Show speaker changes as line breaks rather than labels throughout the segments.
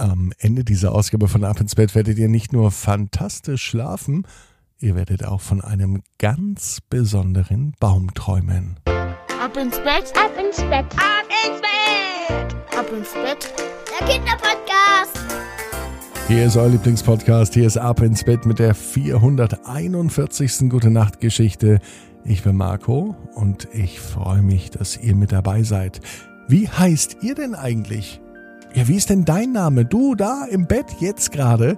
Am Ende dieser Ausgabe von Ab ins Bett werdet ihr nicht nur fantastisch schlafen, ihr werdet auch von einem ganz besonderen Baum träumen.
Ab ins Bett,
Ab ins Bett,
ab ins Bett, ab ins Bett.
der Kinderpodcast.
Hier ist euer Lieblingspodcast, hier ist Ab ins Bett mit der 441. Gute Nacht Geschichte. Ich bin Marco und ich freue mich, dass ihr mit dabei seid. Wie heißt ihr denn eigentlich? Ja, wie ist denn dein Name? Du da im Bett jetzt gerade?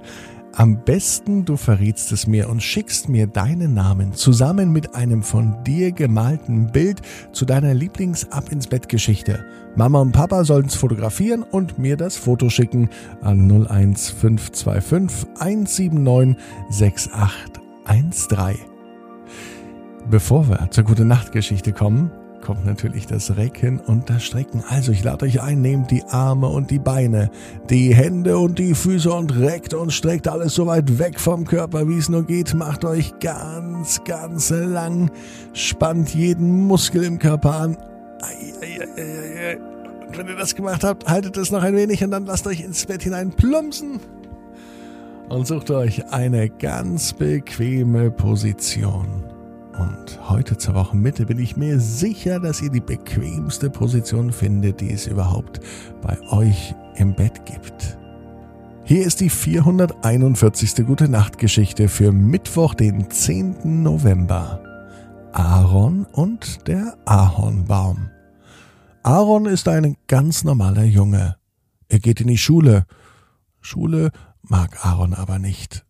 Am besten du verrätst es mir und schickst mir deinen Namen zusammen mit einem von dir gemalten Bild zu deiner Lieblings-Ab ins Bett Geschichte. Mama und Papa sollen es fotografieren und mir das Foto schicken an 01525 179 6813. Bevor wir zur Gute Nacht Geschichte kommen, kommt natürlich das Recken und das Strecken. Also ich lade euch ein, nehmt die Arme und die Beine, die Hände und die Füße und reckt und streckt alles so weit weg vom Körper, wie es nur geht. Macht euch ganz, ganz lang, spannt jeden Muskel im Körper an. Und wenn ihr das gemacht habt, haltet es noch ein wenig und dann lasst euch ins Bett hinein plumpsen und sucht euch eine ganz bequeme Position. Und heute zur Wochenmitte bin ich mir sicher, dass ihr die bequemste Position findet, die es überhaupt bei euch im Bett gibt. Hier ist die 441. Gute Nacht Geschichte für Mittwoch, den 10. November. Aaron und der Ahornbaum. Aaron ist ein ganz normaler Junge. Er geht in die Schule. Schule mag Aaron aber nicht.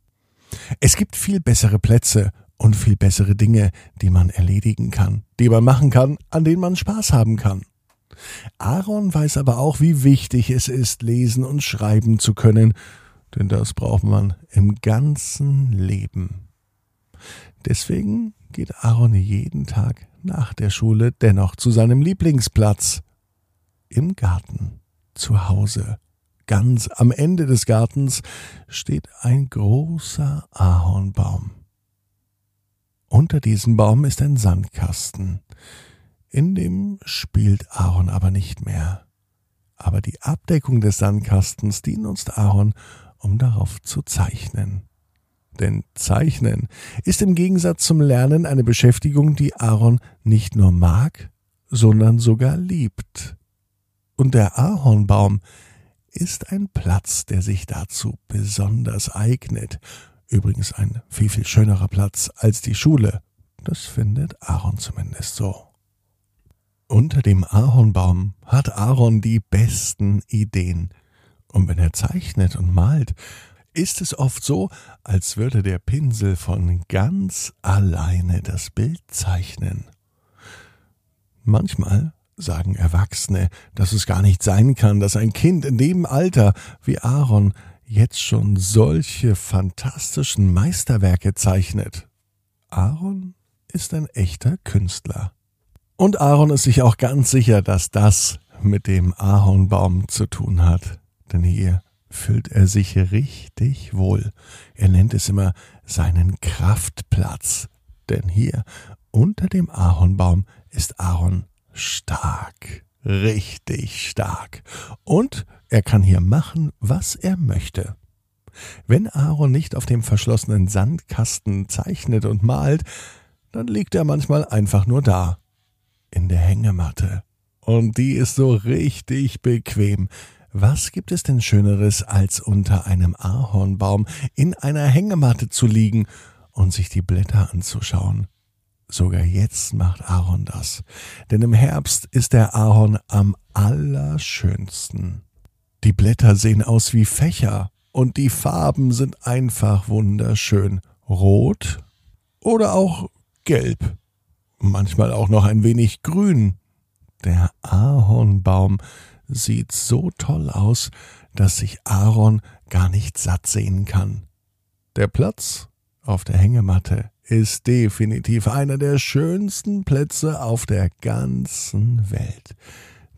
Es gibt viel bessere Plätze und viel bessere Dinge, die man erledigen kann, die man machen kann, an denen man Spaß haben kann. Aaron weiß aber auch, wie wichtig es ist, lesen und schreiben zu können, denn das braucht man im ganzen Leben. Deswegen geht Aaron jeden Tag nach der Schule dennoch zu seinem Lieblingsplatz im Garten, zu Hause. Ganz am Ende des Gartens steht ein großer Ahornbaum. Unter diesem Baum ist ein Sandkasten. In dem spielt Aaron aber nicht mehr. Aber die Abdeckung des Sandkastens dient uns Aaron, um darauf zu zeichnen. Denn Zeichnen ist im Gegensatz zum Lernen eine Beschäftigung, die Aaron nicht nur mag, sondern sogar liebt. Und der Ahornbaum ist ein Platz, der sich dazu besonders eignet. Übrigens ein viel, viel schönerer Platz als die Schule. Das findet Aaron zumindest so. Unter dem Ahornbaum hat Aaron die besten Ideen. Und wenn er zeichnet und malt, ist es oft so, als würde der Pinsel von ganz alleine das Bild zeichnen. Manchmal sagen Erwachsene, dass es gar nicht sein kann, dass ein Kind in dem Alter wie Aaron jetzt schon solche fantastischen Meisterwerke zeichnet. Aaron ist ein echter Künstler. Und Aaron ist sich auch ganz sicher, dass das mit dem Ahornbaum zu tun hat. Denn hier fühlt er sich richtig wohl. Er nennt es immer seinen Kraftplatz. Denn hier unter dem Ahornbaum ist Aaron stark, richtig stark. Und er kann hier machen, was er möchte. Wenn Aaron nicht auf dem verschlossenen Sandkasten zeichnet und malt, dann liegt er manchmal einfach nur da, in der Hängematte. Und die ist so richtig bequem. Was gibt es denn Schöneres, als unter einem Ahornbaum in einer Hängematte zu liegen und sich die Blätter anzuschauen? Sogar jetzt macht Aaron das. Denn im Herbst ist der Ahorn am allerschönsten. Die Blätter sehen aus wie Fächer und die Farben sind einfach wunderschön. Rot oder auch gelb. Manchmal auch noch ein wenig grün. Der Ahornbaum sieht so toll aus, dass sich Aaron gar nicht satt sehen kann. Der Platz auf der Hängematte ist definitiv einer der schönsten Plätze auf der ganzen Welt.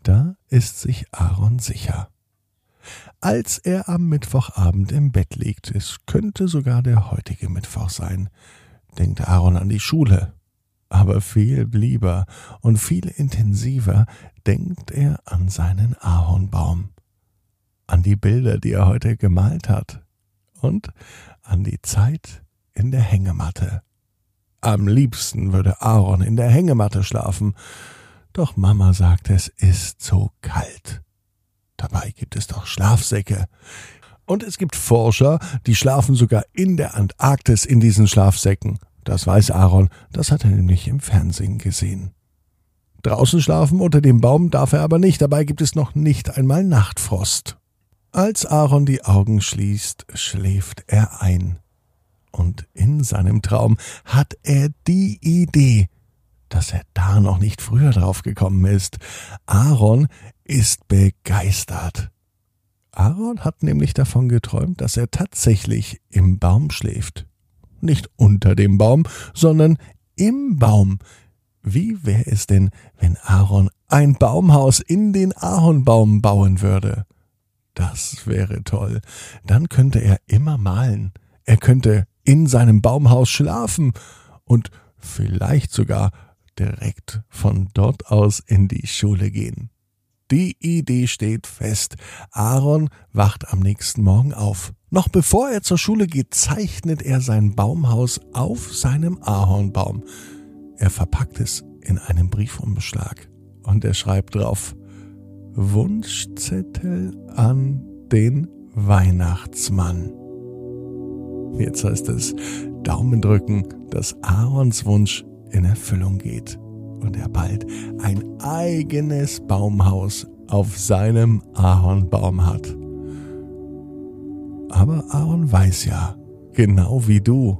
Da ist sich Aaron sicher. Als er am Mittwochabend im Bett liegt, es könnte sogar der heutige Mittwoch sein, denkt Aaron an die Schule. Aber viel lieber und viel intensiver denkt er an seinen Ahornbaum. an die Bilder, die er heute gemalt hat und an die Zeit in der Hängematte. Am liebsten würde Aaron in der Hängematte schlafen, doch Mama sagt, es ist so kalt. Dabei gibt es doch Schlafsäcke. Und es gibt Forscher, die schlafen sogar in der Antarktis in diesen Schlafsäcken. Das weiß Aaron, das hat er nämlich im Fernsehen gesehen. Draußen schlafen unter dem Baum darf er aber nicht, dabei gibt es noch nicht einmal Nachtfrost. Als Aaron die Augen schließt, schläft er ein. Und in seinem Traum hat er die Idee, dass er da noch nicht früher drauf gekommen ist. Aaron ist begeistert. Aaron hat nämlich davon geträumt, dass er tatsächlich im Baum schläft. Nicht unter dem Baum, sondern im Baum. Wie wäre es denn, wenn Aaron ein Baumhaus in den Ahornbaum bauen würde? Das wäre toll. Dann könnte er immer malen. Er könnte in seinem Baumhaus schlafen und vielleicht sogar direkt von dort aus in die Schule gehen. Die Idee steht fest. Aaron wacht am nächsten Morgen auf. Noch bevor er zur Schule geht, zeichnet er sein Baumhaus auf seinem Ahornbaum. Er verpackt es in einem Briefumschlag und er schreibt drauf Wunschzettel an den Weihnachtsmann. Jetzt heißt es Daumen drücken, dass Aarons Wunsch in Erfüllung geht und er bald ein eigenes Baumhaus auf seinem Ahornbaum hat. Aber Aaron weiß ja, genau wie du,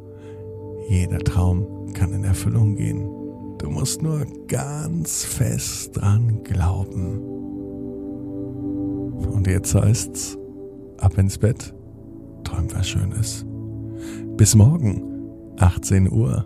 jeder Traum kann in Erfüllung gehen. Du musst nur ganz fest dran glauben. Und jetzt heißt's, ab ins Bett, träum was Schönes. Bis morgen, 18 Uhr,